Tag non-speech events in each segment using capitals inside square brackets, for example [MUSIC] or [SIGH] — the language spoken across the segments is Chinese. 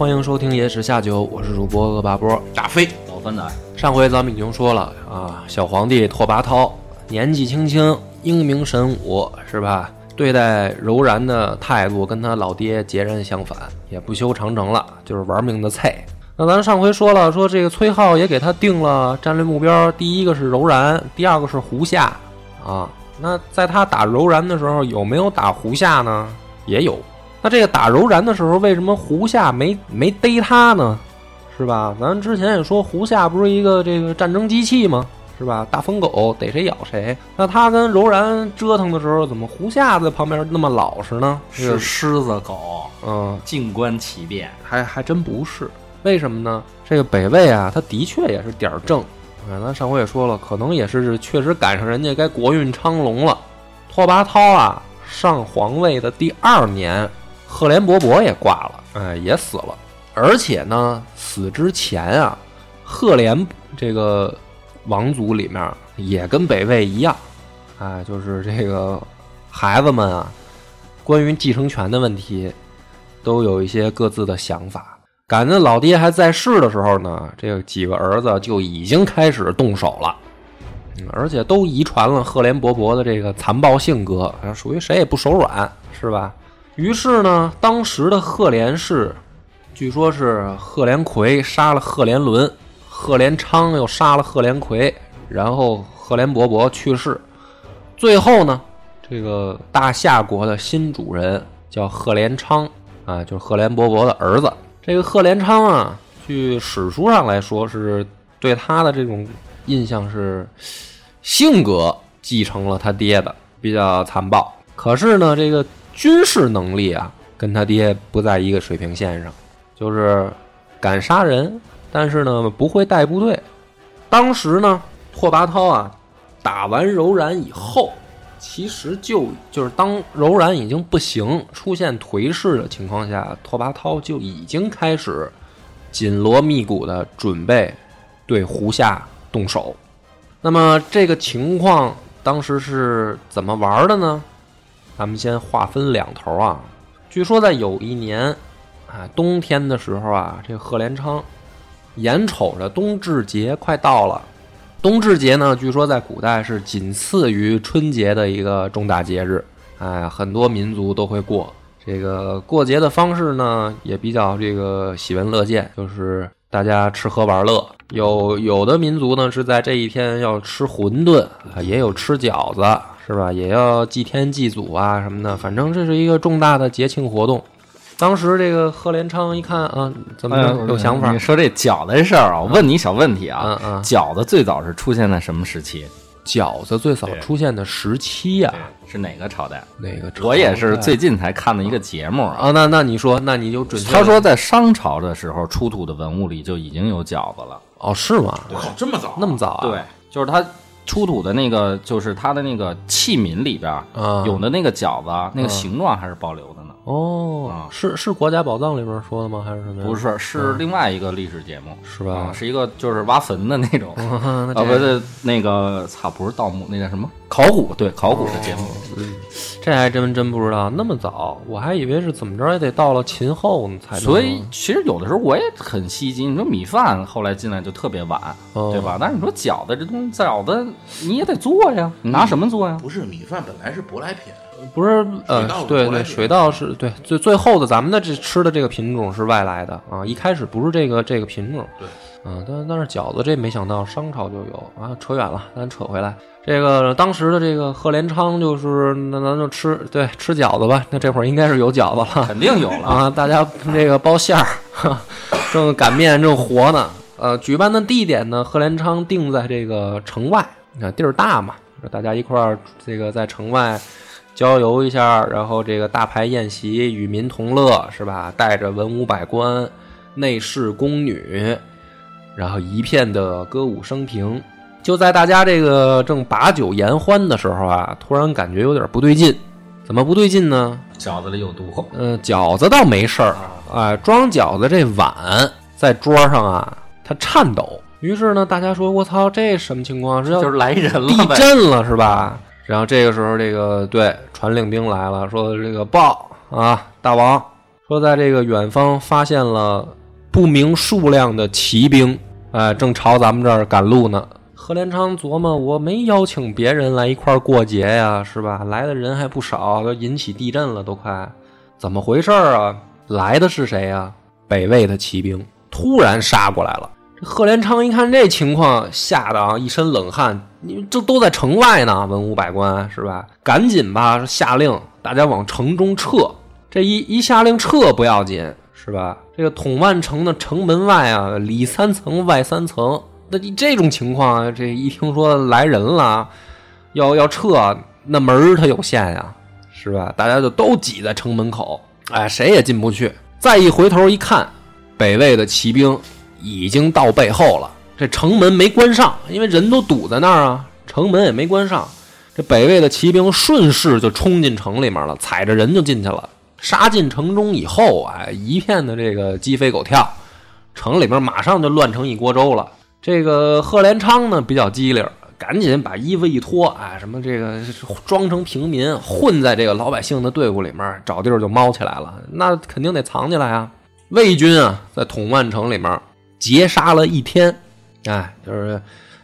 欢迎收听《野史下酒》，我是主播恶霸波。大飞，老番仔，上回咱们已经说了啊，小皇帝拓跋焘年纪轻轻，英明神武，是吧？对待柔然的态度跟他老爹截然相反，也不修长城了，就是玩命的菜。那咱上回说了，说这个崔浩也给他定了战略目标，第一个是柔然，第二个是胡夏啊。那在他打柔然的时候，有没有打胡夏呢？也有。那这个打柔然的时候，为什么胡夏没没逮他呢？是吧？咱之前也说，胡夏不是一个这个战争机器吗？是吧？大疯狗逮谁咬谁。那他跟柔然折腾的时候，怎么胡夏在旁边那么老实呢？是狮子狗，嗯，静观其变。还还真不是。为什么呢？这个北魏啊，他的确也是点儿正。啊，咱上回也说了，可能也是确实赶上人家该国运昌隆了。拓跋焘啊，上皇位的第二年。赫连勃勃也挂了，哎，也死了。而且呢，死之前啊，赫连这个王族里面也跟北魏一样，哎，就是这个孩子们啊，关于继承权的问题，都有一些各自的想法。赶在老爹还在世的时候呢，这几个儿子就已经开始动手了，而且都遗传了赫连勃勃的这个残暴性格，属于谁也不手软，是吧？于是呢，当时的赫连氏，据说是赫连魁杀了赫连伦，赫连昌又杀了赫连魁，然后赫连勃勃去世。最后呢，这个大夏国的新主人叫赫连昌啊，就是赫连勃勃的儿子。这个赫连昌啊，据史书上来说，是对他的这种印象是性格继承了他爹的，比较残暴。可是呢，这个。军事能力啊，跟他爹不在一个水平线上，就是敢杀人，但是呢不会带部队。当时呢，拓跋焘啊打完柔然以后，其实就就是当柔然已经不行、出现颓势的情况下，拓跋焘就已经开始紧锣密鼓的准备对胡夏动手。那么这个情况当时是怎么玩的呢？咱们先划分两头啊。据说在有一年，啊冬天的时候啊，这贺连昌眼瞅着冬至节快到了。冬至节呢，据说在古代是仅次于春节的一个重大节日，哎，很多民族都会过。这个过节的方式呢，也比较这个喜闻乐见，就是大家吃喝玩乐。有有的民族呢是在这一天要吃馄饨，也有吃饺子。是吧？也要祭天祭祖啊什么的，反正这是一个重大的节庆活动。当时这个贺连昌一看啊，怎么有想法？你说这饺子这事儿啊，我问你小问题啊，嗯嗯，饺子最早是出现在什么时期？饺子最早出现的时期呀，是哪个朝代？哪个朝？我也是最近才看的一个节目啊。那那你说，那你就准？他说在商朝的时候出土的文物里就已经有饺子了。哦，是吗？我靠，这么早？那么早啊？对，就是他。出土的那个就是它的那个器皿里边，有的那个饺子，那个形状还是保留的呢。哦，是是国家宝藏里边说的吗？还是什么？不是，是另外一个历史节目，是吧？是一个就是挖坟的那种 [LAUGHS] 啊，不是那个，操，不是盗墓，那叫什么？考古，对，考古的节目。这还真真不知道，那么早，我还以为是怎么着也得到了秦后呢才。所以其实有的时候我也很吸睛。你说米饭后来进来就特别晚，对吧？但是你说饺子这东西，饺子你也得做呀，你拿什么做呀？不是米饭本来是舶来品，不是呃，对对，水稻是对最最后的咱们的这吃的这个品种是外来的啊，一开始不是这个这个品种。对，嗯，但但是饺子这没想到商朝就有啊，扯远了，咱扯回来。这个当时的这个贺连昌就是那咱就吃对吃饺子吧，那这会儿应该是有饺子了，肯定有了啊！大家这个包馅儿，正擀面正活呢。呃，举办的地点呢，贺连昌定在这个城外，你看地儿大嘛，大家一块儿这个在城外郊游一下，然后这个大排宴席，与民同乐，是吧？带着文武百官、内侍宫女，然后一片的歌舞升平。就在大家这个正把酒言欢的时候啊，突然感觉有点不对劲。怎么不对劲呢？饺子里有毒。嗯，饺子倒没事儿，哎，装饺子这碗在桌上啊，它颤抖。于是呢，大家说：“我操，这什么情况？是要就是来人了地。震了是吧？”然后这个时候，这个对传令兵来了，说：“这个报啊，大王，说在这个远方发现了不明数量的骑兵，哎，正朝咱们这儿赶路呢。”贺连昌琢磨：“我没邀请别人来一块儿过节呀，是吧？来的人还不少，都引起地震了，都快，怎么回事儿啊？来的是谁呀？北魏的骑兵突然杀过来了。”贺连昌一看这情况，吓得啊一身冷汗。你这都在城外呢，文武百官是吧？赶紧吧，下令大家往城中撤。这一一下令撤不要紧，是吧？这个统万城的城门外啊，里三层外三层。那你这种情况啊，这一听说来人了，要要撤，那门它有限呀，是吧？大家就都挤在城门口，哎，谁也进不去。再一回头一看，北魏的骑兵已经到背后了，这城门没关上，因为人都堵在那儿啊，城门也没关上。这北魏的骑兵顺势就冲进城里面了，踩着人就进去了。杀进城中以后啊，一片的这个鸡飞狗跳，城里面马上就乱成一锅粥了。这个贺连昌呢比较机灵，赶紧把衣服一脱，哎，什么这个装成平民，混在这个老百姓的队伍里面，找地儿就猫起来了。那肯定得藏起来啊。魏军啊，在统万城里面劫杀了一天，哎，就是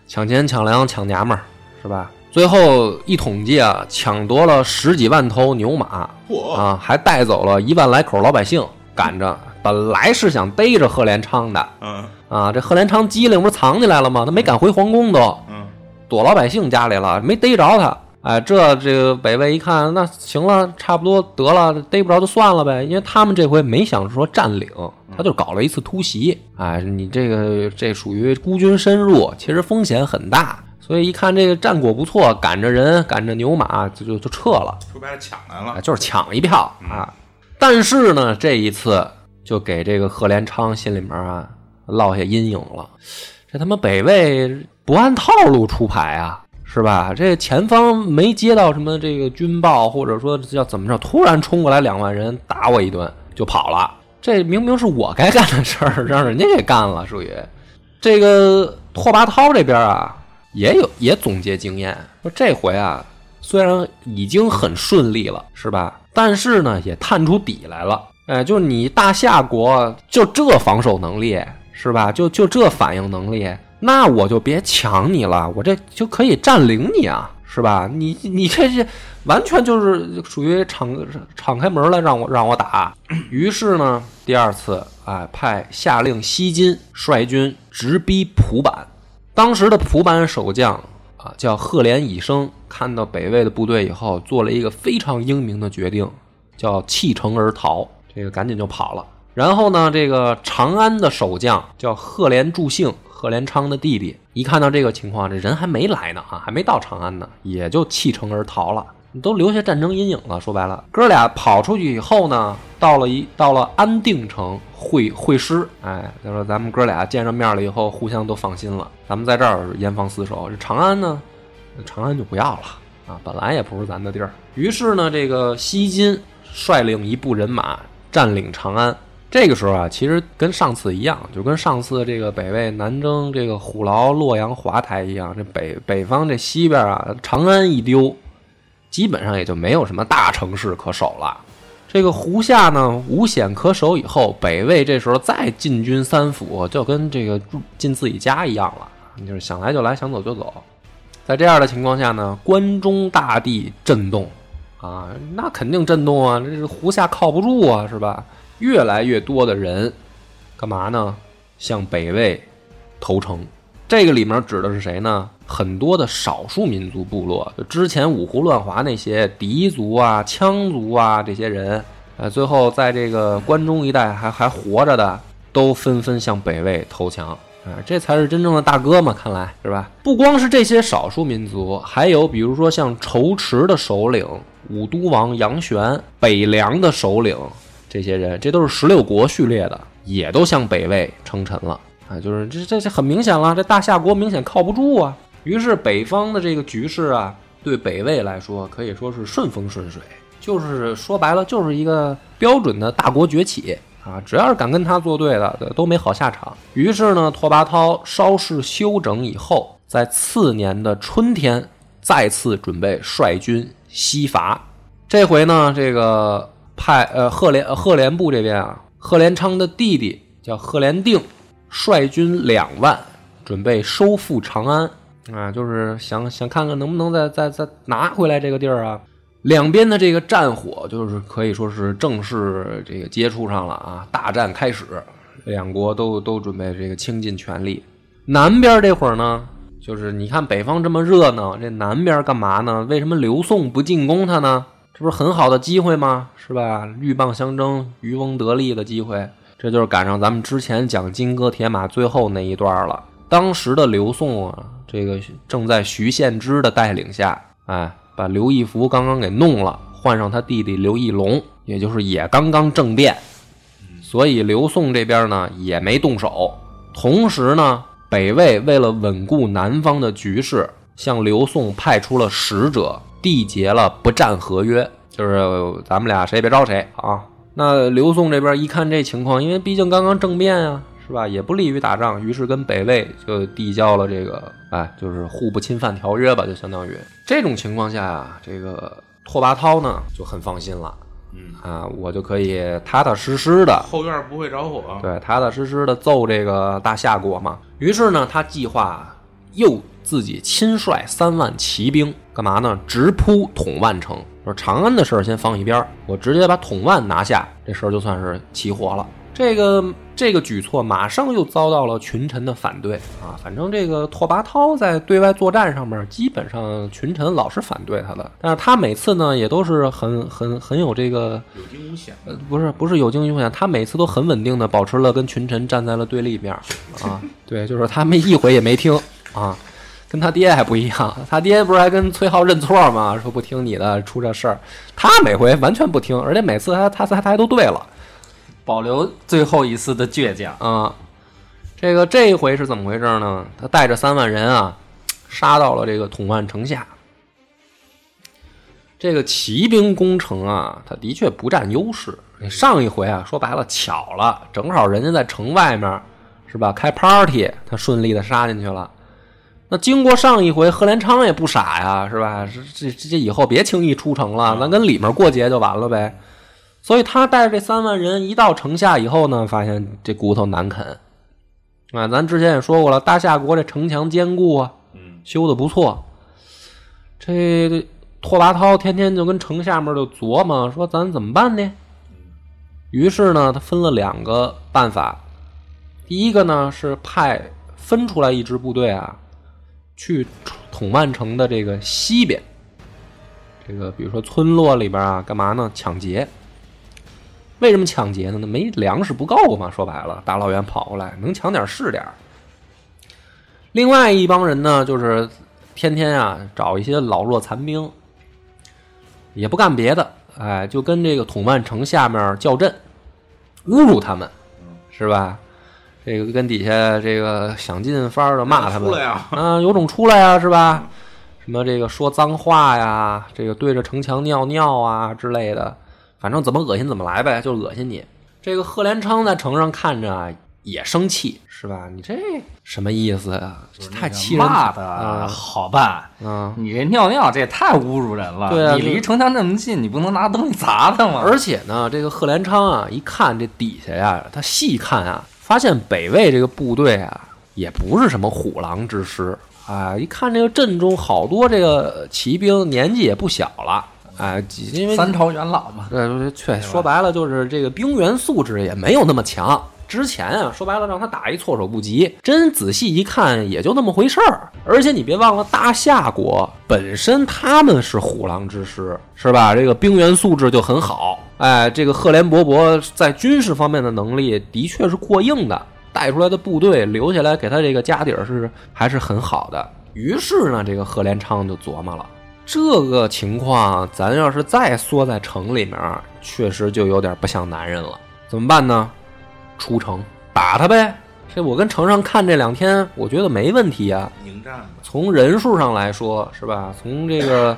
抢钱、抢粮、抢娘们儿，是吧？最后一统计啊，抢夺了十几万头牛马嚯，啊，还带走了一万来口老百姓，赶着。本来是想逮着贺连昌的嗯啊，这贺连昌机灵不是藏起来了吗？他没敢回皇宫都，嗯，躲老百姓家里了，没逮着他。哎，这这个北魏一看，那行了，差不多得了，逮不着就算了呗。因为他们这回没想说占领，他就搞了一次突袭。哎，你这个这属于孤军深入，其实风险很大。所以一看这个战果不错，赶着人，赶着牛马，就就就撤了。说白了抢来啊，了，就是抢一票啊。但是呢，这一次就给这个贺连昌心里面啊落下阴影了。这他妈北魏不按套路出牌啊，是吧？这前方没接到什么这个军报，或者说要怎么着，突然冲过来两万人打我一顿就跑了。这明明是我该干的事儿，让人家给干了，属于这个拓跋焘这边啊，也有也总结经验，说这回啊，虽然已经很顺利了，是吧？但是呢，也探出底来了。哎，就你大夏国就这防守能力，是吧？就就这反应能力，那我就别抢你了，我这就可以占领你啊，是吧？你你这是完全就是属于敞敞开门来让我让我打。于是呢，第二次哎，派下令西金率军直逼蒲坂。当时的蒲坂守将啊，叫赫连以升，看到北魏的部队以后，做了一个非常英明的决定，叫弃城而逃。这个赶紧就跑了。然后呢，这个长安的守将叫赫连助兴，赫连昌的弟弟，一看到这个情况，这人还没来呢啊，还没到长安呢，也就弃城而逃了。你都留下战争阴影了。说白了，哥俩跑出去以后呢，到了一到了安定城会会师，哎，他说咱们哥俩见着面了以后，互相都放心了，咱们在这儿严防死守。这长安呢，长安就不要了啊，本来也不是咱的地儿。于是呢，这个西金率领一部人马占领长安。这个时候啊，其实跟上次一样，就跟上次这个北魏南征这个虎牢、洛阳、华台一样，这北北方这西边啊，长安一丢，基本上也就没有什么大城市可守了。这个胡夏呢，无险可守以后，北魏这时候再进军三府，就跟这个进自己家一样了，就是想来就来，想走就走。在这样的情况下呢，关中大地震动啊，那肯定震动啊，这是胡夏靠不住啊，是吧？越来越多的人干嘛呢？向北魏投诚。这个里面指的是谁呢？很多的少数民族部落，就之前五胡乱华那些狄族啊、羌族啊这些人，呃，最后在这个关中一带还还活着的，都纷纷向北魏投降。啊，这才是真正的大哥嘛，看来是吧？不光是这些少数民族，还有比如说像仇池的首领武都王杨玄、北凉的首领这些人，这都是十六国序列的，也都向北魏称臣了啊！就是这这这很明显了，这大夏国明显靠不住啊。于是北方的这个局势啊，对北魏来说可以说是顺风顺水，就是说白了就是一个标准的大国崛起。啊，只要是敢跟他作对的，都没好下场。于是呢，拓跋焘稍事休整以后，在次年的春天，再次准备率军西伐。这回呢，这个派呃赫连赫连部这边啊，赫连昌的弟弟叫赫连定，率军两万，准备收复长安。啊，就是想想看看能不能再再再拿回来这个地儿啊。两边的这个战火就是可以说是正式这个接触上了啊，大战开始，两国都都准备这个倾尽全力。南边这会儿呢，就是你看北方这么热闹，这南边干嘛呢？为什么刘宋不进攻他呢？这不是很好的机会吗？是吧？鹬蚌相争，渔翁得利的机会。这就是赶上咱们之前讲金戈铁马最后那一段了。当时的刘宋啊，这个正在徐献之的带领下，哎。把刘义福刚刚给弄了，换上他弟弟刘义隆，也就是也刚刚政变，所以刘宋这边呢也没动手。同时呢，北魏为了稳固南方的局势，向刘宋派出了使者，缔结了不战合约，就是咱们俩谁也别招谁啊。那刘宋这边一看这情况，因为毕竟刚刚政变啊。是吧？也不利于打仗，于是跟北魏就递交了这个，哎，就是互不侵犯条约吧，就相当于这种情况下啊，这个拓跋焘呢就很放心了，嗯啊，我就可以踏踏实实的后院不会着火，对，踏踏实实的揍这个大夏国嘛。于是呢，他计划又自己亲率三万骑兵，干嘛呢？直扑统万城，说长安的事儿先放一边，我直接把统万拿下，这事儿就算是齐活了。这个这个举措马上又遭到了群臣的反对啊！反正这个拓跋焘在对外作战上面，基本上群臣老是反对他的，但是他每次呢也都是很很很有这个有惊无险。呃，不是不是有惊无险，他每次都很稳定的保持了跟群臣站在了对立面 [LAUGHS] 啊。对，就是他们一回也没听啊，跟他爹还不一样，他爹不是还跟崔浩认错吗？说不听你的，出这事儿，他每回完全不听，而且每次他他他他还都对了。保留最后一丝的倔强啊！这个这一回是怎么回事呢？他带着三万人啊，杀到了这个统万城下。这个骑兵攻城啊，他的确不占优势。上一回啊，说白了巧了，正好人家在城外面，是吧？开 party，他顺利的杀进去了。那经过上一回，贺连昌也不傻呀，是吧？这这这以后别轻易出城了，咱跟里面过节就完了呗。所以他带着这三万人一到城下以后呢，发现这骨头难啃啊！咱之前也说过了，大夏国这城墙坚固啊，修的不错。这拓跋焘天天就跟城下面就琢磨说，咱怎么办呢？于是呢，他分了两个办法。第一个呢是派分出来一支部队啊，去统万城的这个西边，这个比如说村落里边啊，干嘛呢？抢劫。为什么抢劫呢？那没粮食不够嘛？说白了，大老远跑过来，能抢点是点另外一帮人呢，就是天天啊找一些老弱残兵，也不干别的，哎，就跟这个统万城下面叫阵，侮辱他们，是吧？这个跟底下这个想尽法儿的骂他们，啊，有种出来呀，是吧？什么这个说脏话呀，这个对着城墙尿尿啊之类的。反正怎么恶心怎么来呗，就恶心你。这个贺连昌在城上看着啊，也生气，是吧？你这什么意思呀？太气人了！好办，嗯，你这尿尿这也太侮辱人了。对啊，你离城墙这么近，你不能拿东西砸他吗？而且呢，这个贺连昌啊，一看这底下呀，他细看啊，发现北魏这个部队啊，也不是什么虎狼之师啊。一看这个阵中好多这个骑兵，年纪也不小了。啊，因为三朝元老嘛，对，确说白了就是这个兵员素质也没有那么强。之前啊，说白了让他打一措手不及，真仔细一看也就那么回事儿。而且你别忘了，大夏国本身他们是虎狼之师，是吧？这个兵员素质就很好。哎，这个赫连勃勃在军事方面的能力的确是过硬的。带出来的部队留下来给他这个家底儿是还是很好的。于是呢，这个赫连昌就琢磨了，这个情况咱要是再缩在城里面，确实就有点不像男人了。怎么办呢？出城打他呗！这我跟城上看这两天，我觉得没问题啊。迎战吧，从人数上来说，是吧？从这个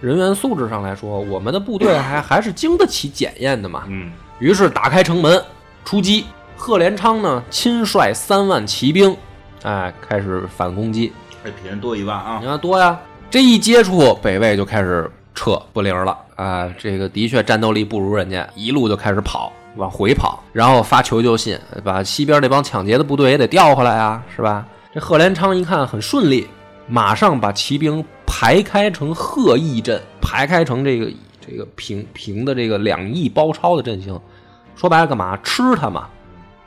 人员素质上来说，我们的部队还还是经得起检验的嘛。嗯，于是打开城门出击。贺连昌呢，亲率三万骑兵，哎，开始反攻击。这比人多一万啊你，看多呀！这一接触，北魏就开始撤不灵了啊！这个的确战斗力不如人家，一路就开始跑，往回跑，然后发求救信，把西边那帮抢劫的部队也得调回来啊，是吧？这贺连昌一看很顺利，马上把骑兵排开成贺义阵，排开成这个这个平平的这个两翼包抄的阵型。说白了干嘛？吃他嘛，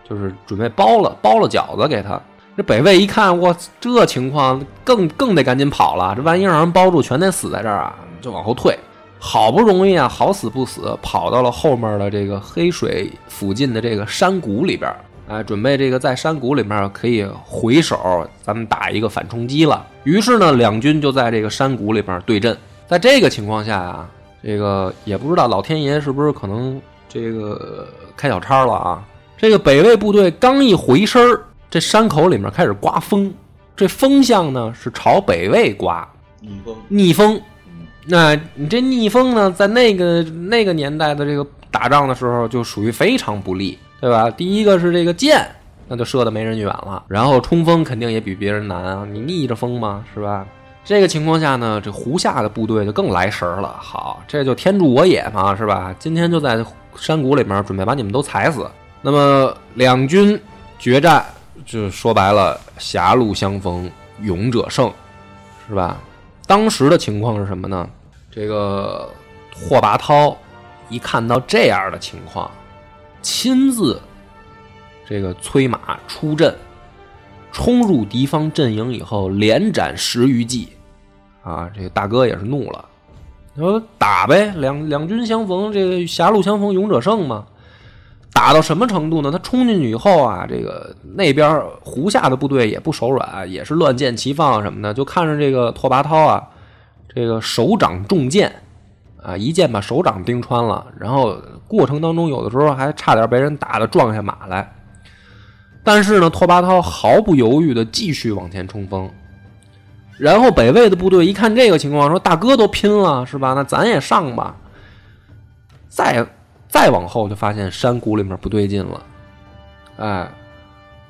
就是准备包了包了饺子给他。这北魏一看，我这情况更更得赶紧跑了，这万一让人包住，全得死在这儿啊，就往后退。好不容易啊，好死不死跑到了后面的这个黑水附近的这个山谷里边儿，哎，准备这个在山谷里面可以回手，咱们打一个反冲击了。于是呢，两军就在这个山谷里边对阵。在这个情况下啊，这个也不知道老天爷是不是可能这个开小差了啊？这个北魏部队刚一回身儿，这山口里面开始刮风，这风向呢是朝北魏刮，逆风，逆风。那你这逆风呢，在那个那个年代的这个打仗的时候，就属于非常不利，对吧？第一个是这个箭，那就射的没人远了，然后冲锋肯定也比别人难啊，你逆着风嘛，是吧？这个情况下呢，这胡夏的部队就更来神了。好，这就天助我也嘛，是吧？今天就在山谷里面准备把你们都踩死。那么两军决战，就说白了，狭路相逢勇者胜，是吧？当时的情况是什么呢？这个霍拔涛一看到这样的情况，亲自这个催马出阵，冲入敌方阵营以后，连斩十余骑，啊，这个大哥也是怒了，说打呗，两两军相逢，这个狭路相逢勇者胜嘛。打到什么程度呢？他冲进去以后啊，这个那边胡夏的部队也不手软，也是乱箭齐放什么的，就看着这个拓跋焘啊，这个手掌中箭啊，一箭把手掌钉穿了，然后过程当中有的时候还差点被人打的撞下马来。但是呢，拓跋焘毫不犹豫的继续往前冲锋。然后北魏的部队一看这个情况，说：“大哥都拼了，是吧？那咱也上吧。”再再往后就发现山谷里面不对劲了，哎，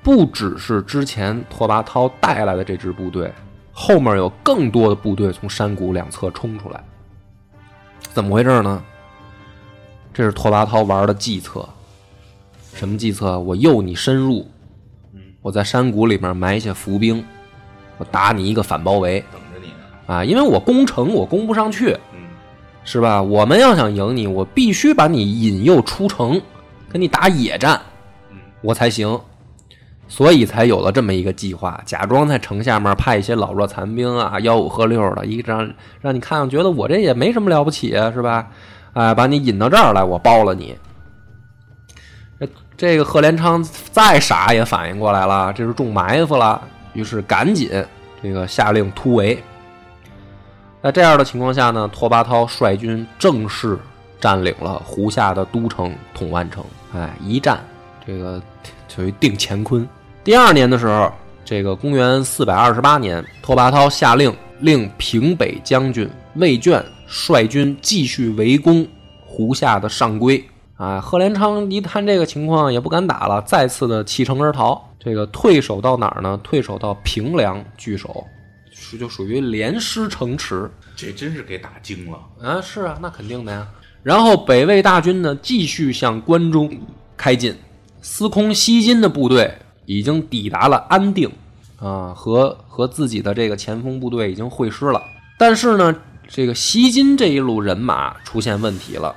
不只是之前拓跋焘带来的这支部队，后面有更多的部队从山谷两侧冲出来，怎么回事呢？这是拓跋焘玩的计策，什么计策？我诱你深入，我在山谷里面埋下伏兵，我打你一个反包围等着你呢。啊！因为我攻城我攻不上去，嗯，是吧？我们要想赢你，我必须把你引诱出城，跟你打野战，嗯我才行。所以才有了这么一个计划，假装在城下面派一些老弱残兵啊，吆五喝六的，一让让你看上，觉得我这也没什么了不起啊，是吧？哎，把你引到这儿来，我包了你。这个贺连昌再傻也反应过来了，这是中埋伏了，于是赶紧这个下令突围。在这样的情况下呢，拓跋焘率军正式占领了胡夏的都城统万城。哎，一战这个属于定乾坤。第二年的时候，这个公元四百二十八年，拓跋焘下令令平北将军魏卷率军继续围攻胡夏的上邽。啊，贺连昌一看这个情况也不敢打了，再次的弃城而逃。这个退守到哪儿呢？退守到平凉据守，是就属于连失城池。这真是给打惊了。啊，是啊，那肯定的呀。然后北魏大军呢，继续向关中开进。司空西金的部队已经抵达了安定，啊，和和自己的这个前锋部队已经会师了。但是呢，这个西金这一路人马出现问题了。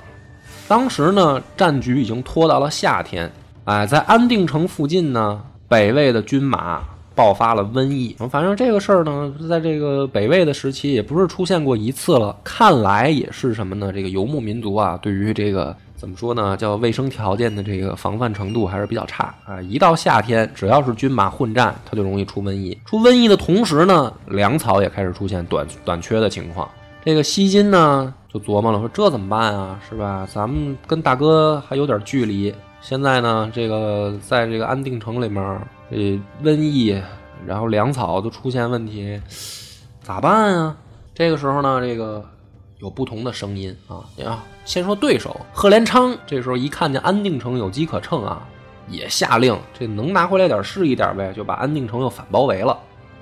当时呢，战局已经拖到了夏天，哎，在安定城附近呢，北魏的军马爆发了瘟疫。反正这个事儿呢，在这个北魏的时期也不是出现过一次了。看来也是什么呢？这个游牧民族啊，对于这个怎么说呢？叫卫生条件的这个防范程度还是比较差啊。一到夏天，只要是军马混战，它就容易出瘟疫。出瘟疫的同时呢，粮草也开始出现短短缺的情况。这个西金呢，就琢磨了，说这怎么办啊？是吧？咱们跟大哥还有点距离。现在呢，这个在这个安定城里面，这瘟疫，然后粮草都出现问题，咋办啊？这个时候呢，这个。有不同的声音啊！啊，先说对手贺连昌，这时候一看见安定城有机可乘啊，也下令这能拿回来点是一点呗，就把安定城又反包围了。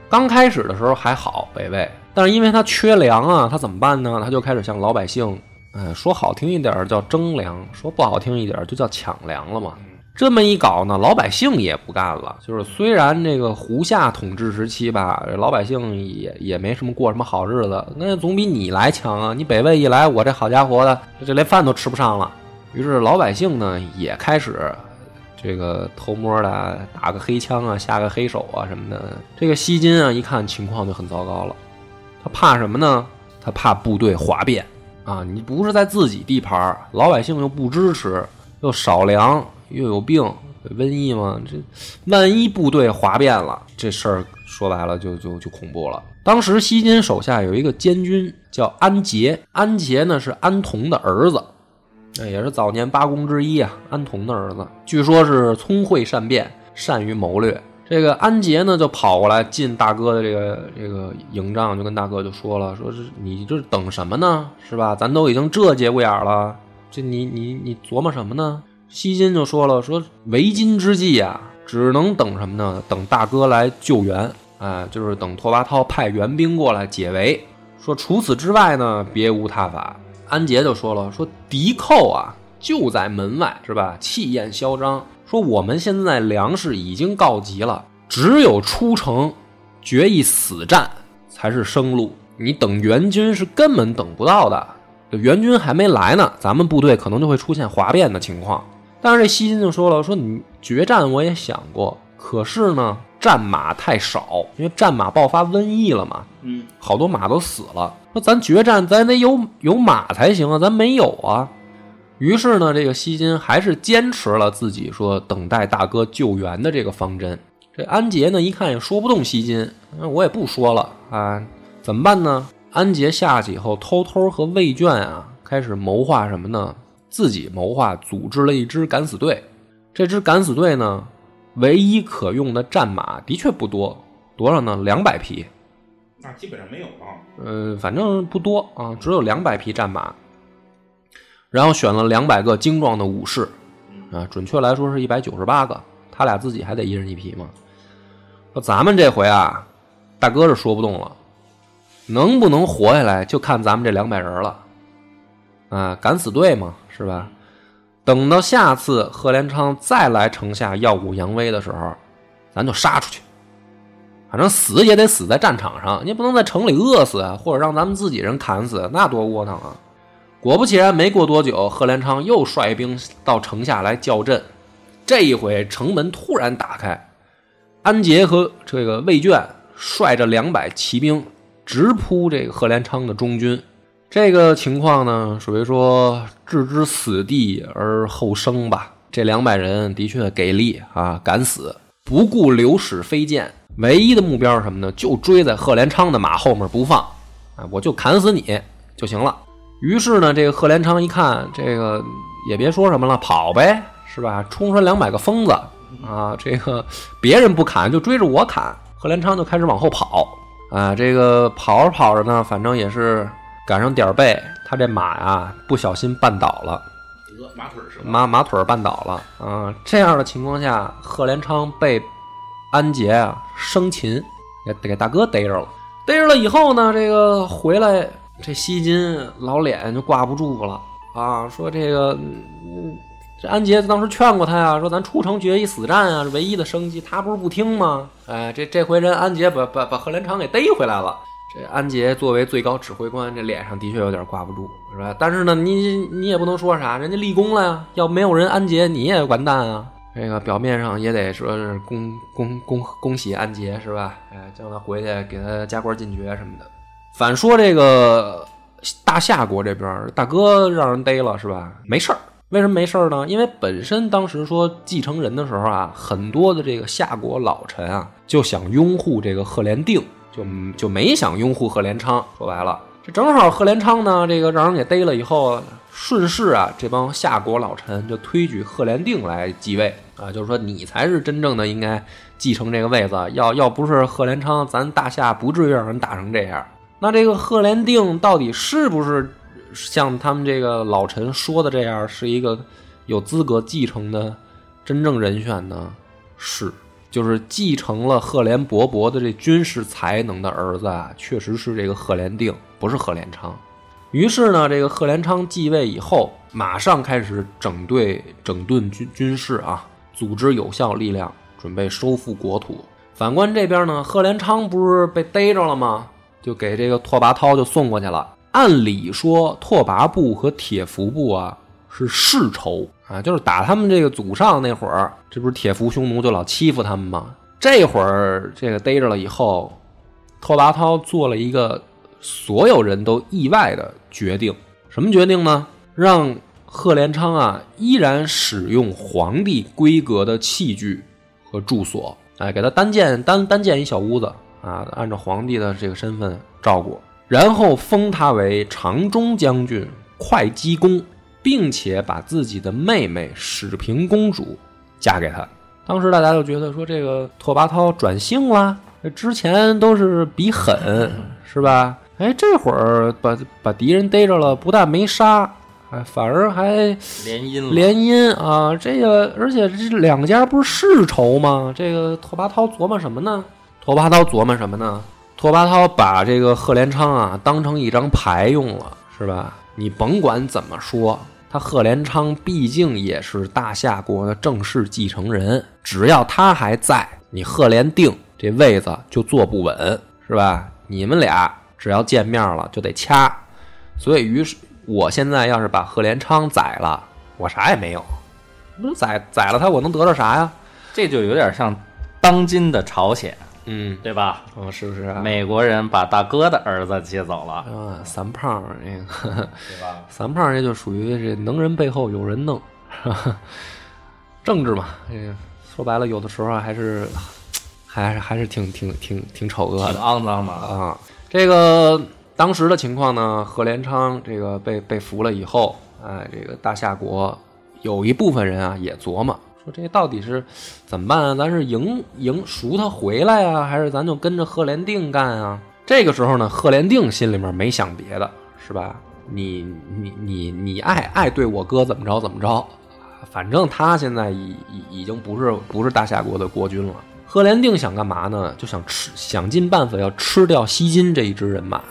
刚开始的时候还好，北魏，但是因为他缺粮啊，他怎么办呢？他就开始向老百姓，哎，说好听一点叫征粮，说不好听一点就叫抢粮了嘛。这么一搞呢，老百姓也不干了。就是虽然这个胡夏统治时期吧，老百姓也也没什么过什么好日子，那总比你来强啊！你北魏一来，我这好家伙的，这连饭都吃不上了。于是老百姓呢也开始这个偷摸的打个黑枪啊，下个黑手啊什么的。这个西金啊一看情况就很糟糕了，他怕什么呢？他怕部队哗变啊！你不是在自己地盘，老百姓又不支持，又少粮。又有病，瘟疫嘛，这万一部队哗变了，这事儿说白了就就就恐怖了。当时西金手下有一个监军叫安杰，安杰呢是安童的儿子，那也是早年八公之一啊。安童的儿子，据说是聪慧善变，善于谋略。这个安杰呢就跑过来进大哥的这个这个营帐，就跟大哥就说了，说是你这等什么呢？是吧？咱都已经这节骨眼了，这你你你琢磨什么呢？西金就说了：“说为今之计啊，只能等什么呢？等大哥来救援，哎，就是等拓跋焘派援兵过来解围。说除此之外呢，别无他法。”安杰就说了：“说敌寇啊，就在门外，是吧？气焰嚣张。说我们现在粮食已经告急了，只有出城决一死战才是生路。你等援军是根本等不到的，援军还没来呢，咱们部队可能就会出现哗变的情况。”但是这西金就说了：“说你决战我也想过，可是呢，战马太少，因为战马爆发瘟疫了嘛，嗯，好多马都死了。说咱决战，咱得有有马才行啊，咱没有啊。于是呢，这个西金还是坚持了自己说等待大哥救援的这个方针。这安杰呢，一看也说不动西金，那我也不说了啊，怎么办呢？安杰下去以后，偷偷和魏卷啊开始谋划什么呢？”自己谋划组织了一支敢死队，这支敢死队呢，唯一可用的战马的确不多，多少呢？两百匹，那基本上没有了。呃，反正不多啊，只有两百匹战马。然后选了两百个精壮的武士，啊，准确来说是一百九十八个，他俩自己还得一人一匹嘛。说咱们这回啊，大哥是说不动了，能不能活下来就看咱们这两百人了。啊，敢死队嘛。是吧？等到下次贺连昌再来城下耀武扬威的时候，咱就杀出去。反正死也得死在战场上，你不能在城里饿死啊，或者让咱们自己人砍死，那多窝囊啊！果不其然，没过多久，贺连昌又率兵到城下来叫阵。这一回，城门突然打开，安杰和这个魏卷率着两百骑兵直扑这个贺连昌的中军。这个情况呢，属于说置之死地而后生吧。这两百人的确给力啊，敢死，不顾流矢飞剑，唯一的目标是什么呢？就追在贺连昌的马后面不放，啊，我就砍死你就行了。于是呢，这个贺连昌一看，这个也别说什么了，跑呗，是吧？冲出来两百个疯子啊，这个别人不砍就追着我砍，贺连昌就开始往后跑啊。这个跑着跑着呢，反正也是。赶上点儿背，他这马呀不小心绊倒了，马腿是马马腿绊倒了啊！这样的情况下，贺连昌被安杰啊生擒，给给大哥逮着了。逮着了以后呢，这个回来这西金老脸就挂不住了啊，说这个这安杰当时劝过他呀，说咱出城决一死战啊，唯一的生机，他不是不听吗？哎，这这回人安杰把把把贺连昌给逮回来了。这安杰作为最高指挥官，这脸上的确有点挂不住，是吧？但是呢，你你也不能说啥，人家立功了呀。要没有人安杰，你也完蛋啊。这个表面上也得说是恭恭恭恭喜安杰，是吧？哎，叫他回去给他加官进爵什么的。反说这个大夏国这边，大哥让人逮了，是吧？没事儿，为什么没事儿呢？因为本身当时说继承人的时候啊，很多的这个夏国老臣啊，就想拥护这个赫连定，就就没想拥护赫连昌。说白了，这正好赫连昌呢，这个让人给逮了以后，顺势啊，这帮夏国老臣就推举赫连定来继位啊，就是说你才是真正的应该继承这个位子。要要不是赫连昌，咱大夏不至于让人打成这样。那这个赫连定到底是不是？像他们这个老臣说的这样，是一个有资格继承的真正人选呢？是，就是继承了赫连勃勃的这军事才能的儿子啊，确实是这个赫连定，不是赫连昌。于是呢，这个赫连昌继位以后，马上开始整队整顿军军事啊，组织有效力量，准备收复国土。反观这边呢，赫连昌不是被逮着了吗？就给这个拓跋焘就送过去了。按理说，拓跋部和铁服部啊是世仇啊，就是打他们这个祖上那会儿，这不是铁服匈奴就老欺负他们吗？这会儿这个逮着了以后，拓跋焘做了一个所有人都意外的决定，什么决定呢？让贺连昌啊依然使用皇帝规格的器具和住所，哎，给他单建单单建一小屋子啊，按照皇帝的这个身份照顾。然后封他为长中将军、会稽公，并且把自己的妹妹史平公主嫁给他。当时大家就觉得说，这个拓跋焘转性了，之前都是比狠，是吧？哎，这会儿把把敌人逮着了，不但没杀，哎，反而还联姻了。联姻啊，这个而且这两家不是世仇吗？这个拓跋焘琢磨什么呢？拓跋焘琢磨什么呢？拓跋焘把这个贺连昌啊当成一张牌用了，是吧？你甭管怎么说，他贺连昌毕竟也是大夏国的正式继承人，只要他还在，你贺连定这位子就坐不稳，是吧？你们俩只要见面了就得掐，所以于是我现在要是把贺连昌宰了，我啥也没有，不宰宰了他，我能得到啥呀？这就有点像当今的朝鲜。嗯，对吧？哦，是不是？美国人把大哥的儿子接走了啊，三胖那个，对吧？三胖这就属于这能人背后有人弄，政治嘛，这个说白了，有的时候还是还是还是挺挺挺挺丑恶的，肮脏的啊。这个当时的情况呢，贺连昌这个被被俘了以后，哎，这个大夏国有一部分人啊也琢磨。说这到底是怎么办啊？咱是迎迎赎他回来啊，还是咱就跟着赫连定干啊？这个时候呢，赫连定心里面没想别的，是吧？你你你你爱爱对我哥怎么着怎么着，反正他现在已已已经不是不是大夏国的国君了。赫连定想干嘛呢？就想吃，想尽办法要吃掉西金这一支人马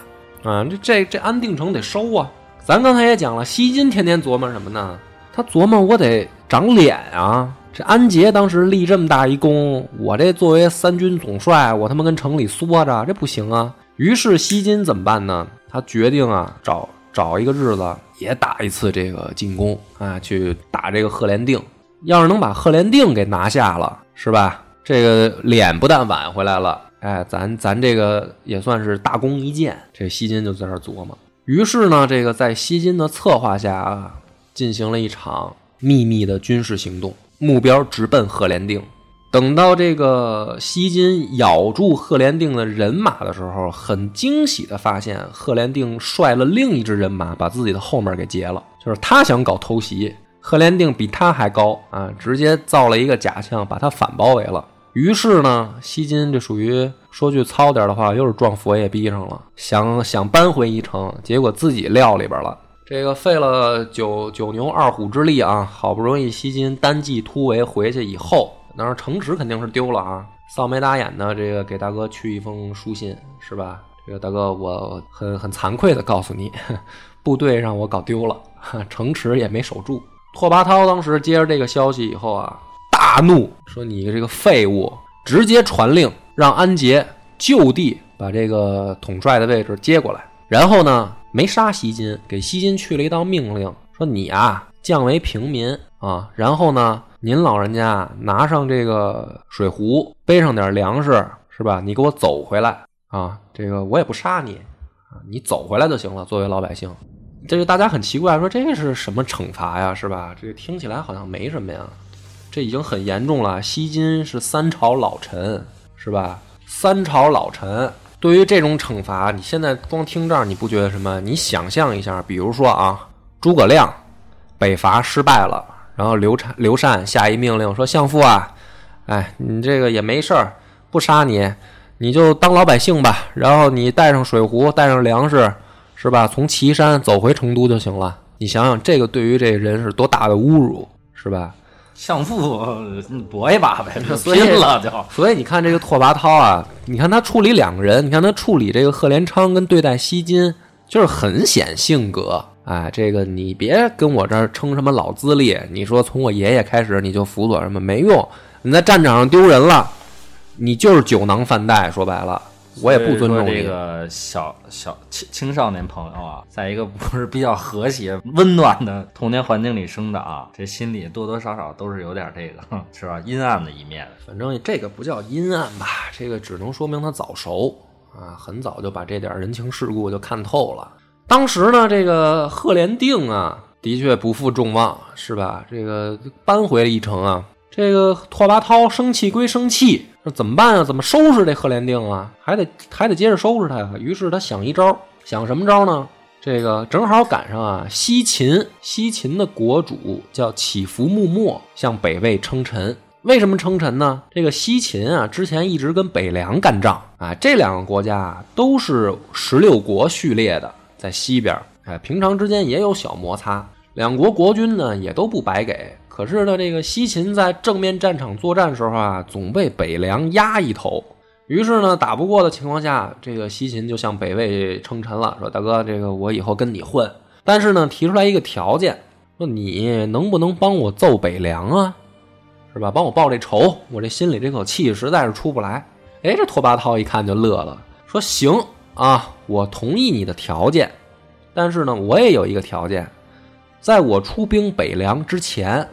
啊！这这这安定城得收啊！咱刚才也讲了，西金天天琢磨什么呢？他琢磨我得长脸啊！这安杰当时立这么大一功，我这作为三军总帅，我他妈跟城里缩着，这不行啊！于是西金怎么办呢？他决定啊，找找一个日子也打一次这个进攻啊，去打这个赫连定。要是能把赫连定给拿下了，是吧？这个脸不但挽回来了，哎，咱咱这个也算是大功一件。这西金就在这琢磨。于是呢，这个在西金的策划下啊，进行了一场秘密的军事行动。目标直奔赫连定。等到这个西金咬住赫连定的人马的时候，很惊喜的发现，赫连定率了另一支人马把自己的后面给截了。就是他想搞偷袭，赫连定比他还高啊，直接造了一个假象，把他反包围了。于是呢，西金这属于说句糙点的话，又是撞佛爷逼上了，想想搬回一城，结果自己撂里边了。这个费了九九牛二虎之力啊，好不容易西金单骑突围回去以后，当然城池肯定是丢了啊。臊眉打眼的这个给大哥去一封书信是吧？这个大哥，我很很惭愧的告诉你，[LAUGHS] 部队让我搞丢了，[LAUGHS] 城池也没守住。拓跋焘当时接着这个消息以后啊，大怒，说你这个废物，直接传令让安杰就地把这个统帅的位置接过来，然后呢？没杀西金，给西金去了一道命令，说你啊降为平民啊，然后呢，您老人家拿上这个水壶，背上点粮食，是吧？你给我走回来啊，这个我也不杀你啊，你走回来就行了。作为老百姓，这个大家很奇怪，说这是什么惩罚呀？是吧？这个听起来好像没什么呀，这已经很严重了。西金是三朝老臣，是吧？三朝老臣对于这种惩罚，你现在光听这儿你不觉得什么？你想象一下，比如说啊，诸葛亮北伐失败了，然后刘禅刘禅下一命令说：“相父啊，哎，你这个也没事儿，不杀你，你就当老百姓吧。然后你带上水壶，带上粮食。”是吧？从岐山走回成都就行了。你想想，这个对于这人是多大的侮辱，是吧？相父搏一把呗，拼了就。所以你看这个拓跋焘啊，你看他处理两个人，你看他处理这个贺连昌跟对待西金，就是很显性格。哎，这个你别跟我这儿称什么老资历，你说从我爷爷开始你就辅佐什么没用，你在战场上丢人了，你就是酒囊饭袋。说白了。我也不尊重这个小小青青少年朋友啊，在一个不是比较和谐温暖的童年环境里生长啊，这心里多多少少都是有点这个是吧？阴暗的一面。反正这个不叫阴暗吧，这个只能说明他早熟啊，很早就把这点人情世故就看透了。当时呢，这个赫连定啊，的确不负众望，是吧？这个扳回了一城啊。这个拓跋焘生气归生气。说怎么办啊？怎么收拾这赫连定啊？还得还得接着收拾他呀。于是他想一招，想什么招呢？这个正好赶上啊，西秦，西秦的国主叫乞伏穆末，向北魏称臣。为什么称臣呢？这个西秦啊，之前一直跟北凉干仗啊，这两个国家啊都是十六国序列的，在西边，哎，平常之间也有小摩擦。两国国君呢，也都不白给。可是呢，这个西秦在正面战场作战时候啊，总被北凉压一头。于是呢，打不过的情况下，这个西秦就向北魏称臣了，说：“大哥，这个我以后跟你混，但是呢，提出来一个条件，说你能不能帮我揍北凉啊？是吧？帮我报这仇，我这心里这口气实在是出不来。”哎，这拓跋焘一看就乐了，说：“行啊，我同意你的条件，但是呢，我也有一个条件，在我出兵北凉之前。”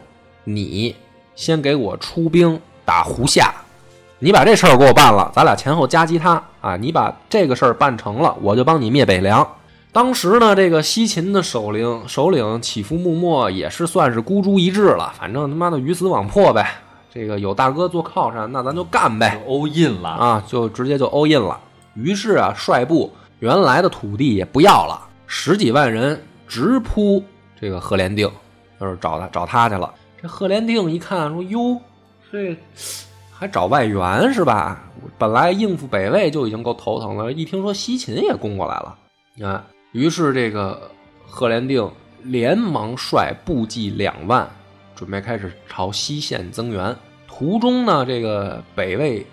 你先给我出兵打胡夏，你把这事儿给我办了，咱俩前后夹击他啊！你把这个事儿办成了，我就帮你灭北凉。当时呢，这个西秦的首领首领乞伏穆墨也是算是孤注一掷了，反正他妈的鱼死网破呗。这个有大哥做靠山，那咱就干呗，all in 了啊，就直接就 all in 了。于是啊，率部原来的土地也不要了，十几万人直扑这个赫连定，就是找他找他去了。这赫连定一看说：“哟，这还找外援是吧？本来应付北魏就已经够头疼了，一听说西秦也攻过来了，啊，于是这个赫连定连忙率部骑两万，准备开始朝西线增援。途中呢，这个北魏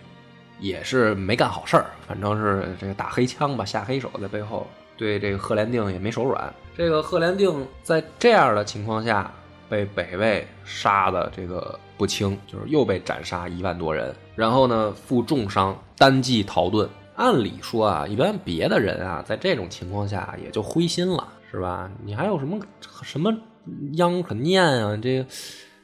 也是没干好事儿，反正是这个打黑枪吧，下黑手在背后，对这个赫连定也没手软。这个赫连定在这样的情况下。”被北魏杀的这个不轻，就是又被斩杀一万多人，然后呢负重伤，单骑逃遁。按理说啊，一般别的人啊，在这种情况下也就灰心了，是吧？你还有什么什么秧可念啊？这个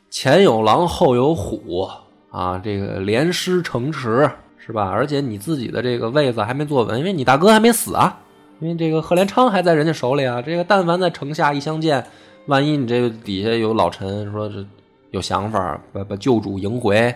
前有狼后有虎啊，这个连失城池，是吧？而且你自己的这个位子还没坐稳，因为你大哥还没死啊，因为这个贺连昌还在人家手里啊。这个但凡在城下一相见。万一你这个底下有老臣说这有想法，把把旧主迎回，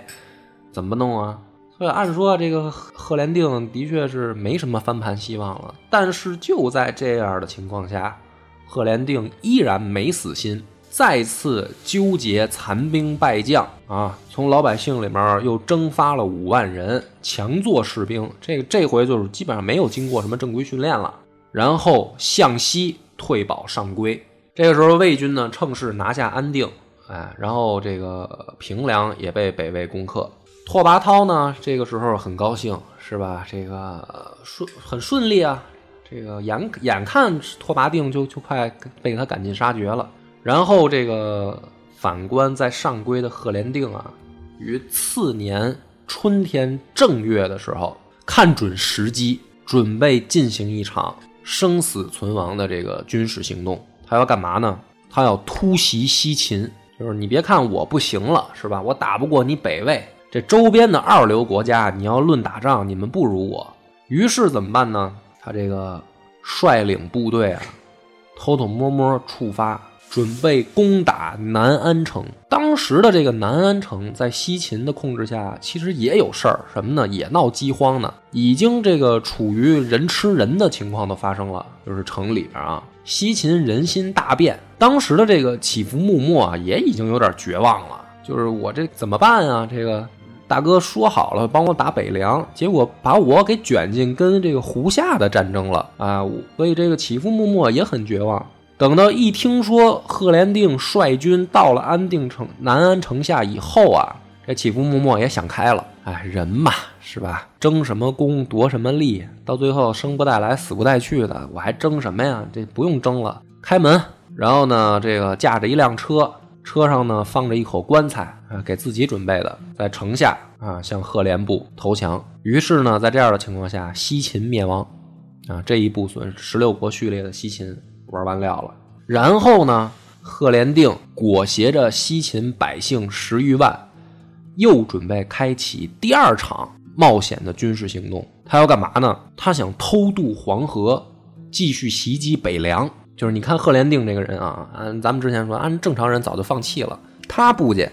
怎么弄啊？所以按说这个赫连定的确是没什么翻盘希望了。但是就在这样的情况下，赫连定依然没死心，再次纠结残兵败将啊，从老百姓里面又征发了五万人强做士兵，这个这回就是基本上没有经过什么正规训练了，然后向西退保上归。这个时候，魏军呢趁势拿下安定，哎，然后这个平凉也被北魏攻克。拓跋焘呢，这个时候很高兴，是吧？这个顺很顺利啊，这个眼眼看拓跋定就就快被他赶尽杀绝了。然后这个反观在上归的赫连定啊，于次年春天正月的时候，看准时机，准备进行一场生死存亡的这个军事行动。他要干嘛呢？他要突袭西秦，就是你别看我不行了，是吧？我打不过你北魏，这周边的二流国家，你要论打仗，你们不如我。于是怎么办呢？他这个率领部队啊，偷偷摸摸出发，准备攻打南安城。当时的这个南安城在西秦的控制下，其实也有事儿，什么呢？也闹饥荒呢，已经这个处于人吃人的情况都发生了，就是城里边啊，西秦人心大变。当时的这个祈福穆墨啊，也已经有点绝望了，就是我这怎么办啊？这个大哥说好了帮我打北凉，结果把我给卷进跟这个胡夏的战争了啊！所以这个祈福穆墨也很绝望。等到一听说赫连定率军到了安定城南安城下以后啊，这祈福穆墨也想开了。哎，人嘛，是吧？争什么功，夺什么利，到最后生不带来，死不带去的，我还争什么呀？这不用争了，开门。然后呢，这个驾着一辆车，车上呢放着一口棺材啊，给自己准备的，在城下啊向赫连部投降。于是呢，在这样的情况下，西秦灭亡啊，这一部损十六国序列的西秦。玩完料了，然后呢？赫连定裹挟着西秦百姓十余万，又准备开启第二场冒险的军事行动。他要干嘛呢？他想偷渡黄河，继续袭击北凉。就是你看赫连定这个人啊，按咱们之前说，按正常人早就放弃了，他不介。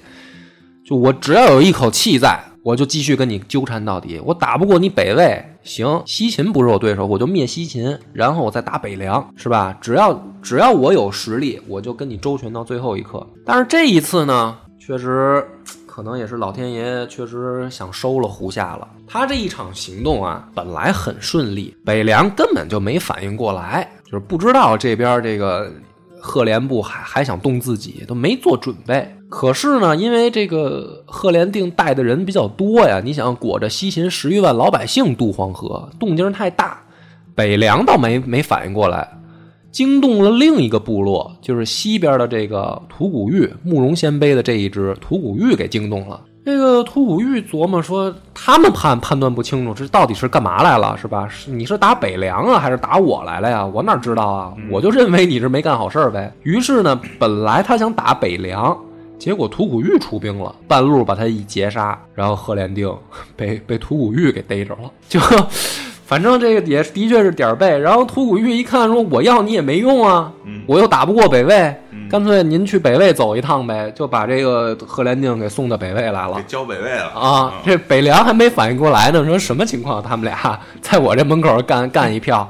就我只要有一口气在。我就继续跟你纠缠到底，我打不过你北魏，行，西秦不是我对手，我就灭西秦，然后我再打北凉，是吧？只要只要我有实力，我就跟你周旋到最后一刻。但是这一次呢，确实可能也是老天爷确实想收了胡夏了。他这一场行动啊，本来很顺利，北凉根本就没反应过来，就是不知道这边这个赫连部还还想动自己，都没做准备。可是呢，因为这个赫连定带的人比较多呀，你想裹着西秦十余万老百姓渡黄河，动静太大，北凉倒没没反应过来，惊动了另一个部落，就是西边的这个吐谷玉慕容鲜卑的这一支吐谷玉给惊动了。这个吐谷玉琢磨说，他们判判断不清楚，这到底是干嘛来了，是吧？是你是打北凉啊，还是打我来了呀？我哪知道啊？我就认为你是没干好事儿呗。于是呢，本来他想打北凉。结果吐谷玉出兵了，半路把他一截杀，然后赫连定 [LAUGHS] 被被吐谷玉给逮着了。就反正这个也的确是点儿背。然后吐谷玉一看说：“我要你也没用啊，我又打不过北魏，干脆您去北魏走一趟呗。”就把这个贺连定给送到北魏来了，交北魏了啊！这北凉还没反应过来呢，说什么情况？他们俩在我这门口干 [LAUGHS] 干一票。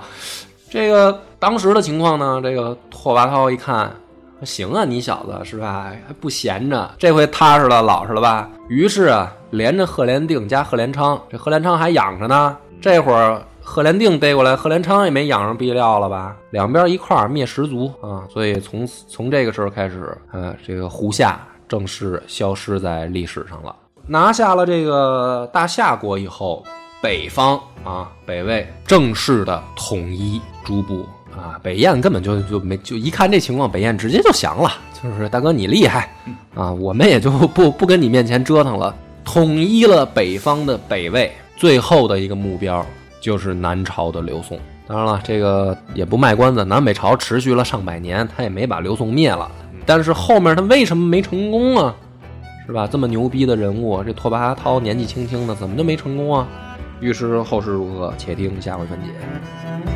这个当时的情况呢？这个拓跋焘一看。行啊，你小子是吧？还不闲着，这回踏实了，老实了吧？于是啊，连着贺连定加贺连昌，这贺连昌还养着呢。这会儿贺连定逮过来，贺连昌也没养上必料了吧？两边一块灭十族啊！所以从从这个时候开始，呃，这个胡夏正式消失在历史上了。拿下了这个大夏国以后，北方啊，北魏正式的统一诸部。啊，北燕根本就就没就一看这情况，北燕直接就降了，就是大哥你厉害啊，我们也就不不跟你面前折腾了，统一了北方的北魏，最后的一个目标就是南朝的刘宋。当然了，这个也不卖关子，南北朝持续了上百年，他也没把刘宋灭了，但是后面他为什么没成功啊？是吧？这么牛逼的人物，这拓跋焘年纪轻轻的，怎么就没成功啊？欲知后事如何，且听下回分解。